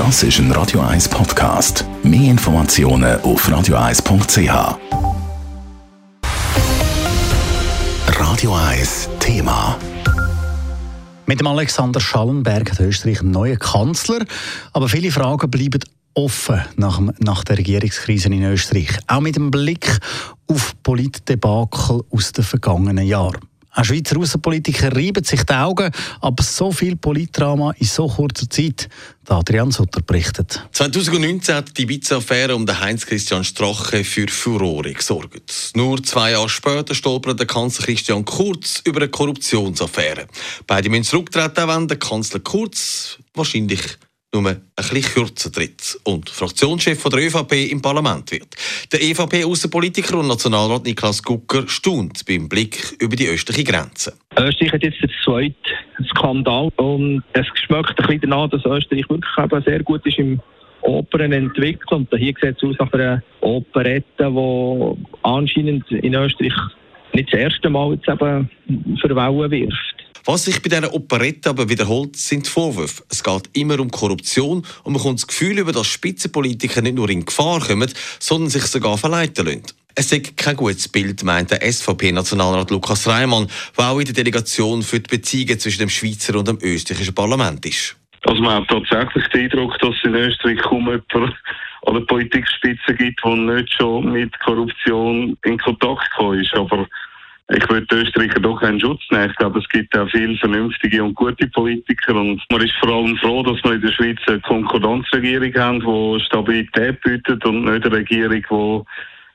Das ist ein Radio 1 Podcast. Mehr Informationen auf radio1.ch. Radio 1 Thema. Mit dem Alexander Schallenberg hat Österreich einen neuen Kanzler. Aber viele Fragen bleiben offen nach, nach der Regierungskrise in Österreich. Auch mit dem Blick auf Politdebakel aus den vergangenen Jahren. Auch Schweizer Außenpolitiker reiben sich die Augen, aber so viel Politdrama in so kurzer Zeit. Adrian Sutter berichtet. 2019 hat die Ibiza-Affäre um Heinz-Christian Strache für Furore gesorgt. Nur zwei Jahre später stolpert der Kanzler Christian Kurz über eine Korruptionsaffäre. Beide müssen zurücktreten, wenn der Kanzler Kurz wahrscheinlich nur ein bisschen kürzer tritt und Fraktionschef der ÖVP im Parlament wird. Der EVP-Außenpolitiker und Nationalrat Niklas Gucker staunt beim Blick über die östliche Grenze. Österreich hat jetzt den zweiten Skandal und es schmeckt ein bisschen danach, dass Österreich wirklich eben sehr gut ist im Opern entwickeln. Und hier sieht es aus nach einer Operette, die anscheinend in Österreich nicht das erste Mal jetzt eben verwellen wirft. Was sich bei dieser Operette aber wiederholt, sind die Vorwürfe. Es geht immer um Korruption und man kommt das Gefühl über, dass Spitzenpolitiker nicht nur in Gefahr kommen, sondern sich sogar verleiten lassen. Es ist kein gutes Bild, meint der SVP-Nationalrat Lukas Reimann, der auch in der Delegation für die Beziehungen zwischen dem Schweizer und dem österreichischen Parlament ist. Also man hat tatsächlich den Eindruck, dass in Österreich kaum jemand an der Politikspitze gibt, der nicht schon mit Korruption in Kontakt gekommen ist. Aber ich würde den Österreicher doch einen Schutz nehmen. Ich glaube, es gibt auch viele vernünftige und gute Politiker und man ist vor allem froh, dass wir in der Schweiz eine Konkordanzregierung haben, die Stabilität bietet und nicht eine Regierung, die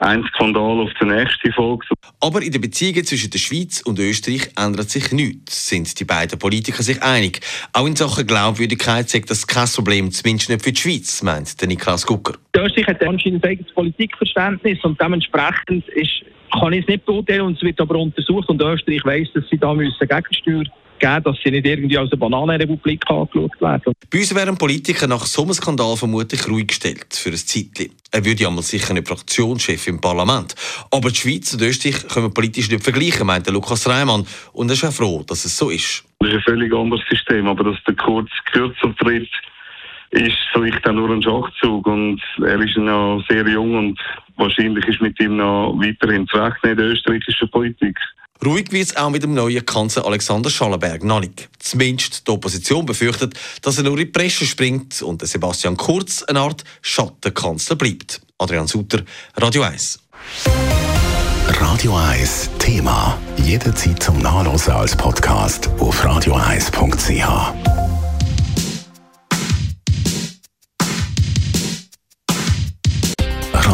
ein Skandal auf den nächsten folgt. Aber in den Beziehungen zwischen der Schweiz und Österreich ändert sich nichts, sind die beiden Politiker sich einig. Auch in Sachen Glaubwürdigkeit sagt das kein Problem, zumindest nicht für die Schweiz, meint der Niklas Gucker. Österreich hat anscheinend ein eigenes Politikverständnis und dementsprechend ist kann ich es nicht beurteilen und es wird aber untersucht und Österreich weiss, dass sie da müssen Gegensteuer geben dass sie nicht irgendwie als eine Bananenrepublik angeschaut werden. Bei uns wären Politiker nach so einem Skandal vermutlich ruhig gestellt für ein Zeitchen. Er würde ja mal sicher nicht Fraktionschef im Parlament. Aber die Schweiz und Österreich können wir politisch nicht vergleichen, meint Lukas Reimann. Und er ist auch froh, dass es so ist. Das ist ein völlig anderes System, aber dass der Kurz kürzer tritt, ist vielleicht auch nur ein Schachzug und er ist noch sehr jung und wahrscheinlich ist mit ihm noch weiterhin zu rechnen in der österreichischen Politik. Ruhig wird es auch mit dem neuen Kanzler Alexander Schallenberg noch nicht. Zumindest die Opposition befürchtet, dass er nur in die Presse springt und Sebastian Kurz eine Art Schattenkanzler bleibt. Adrian Sutter, Radio 1. Radio 1 Thema. Jederzeit zum Nachlesen als Podcast auf radio1.ch.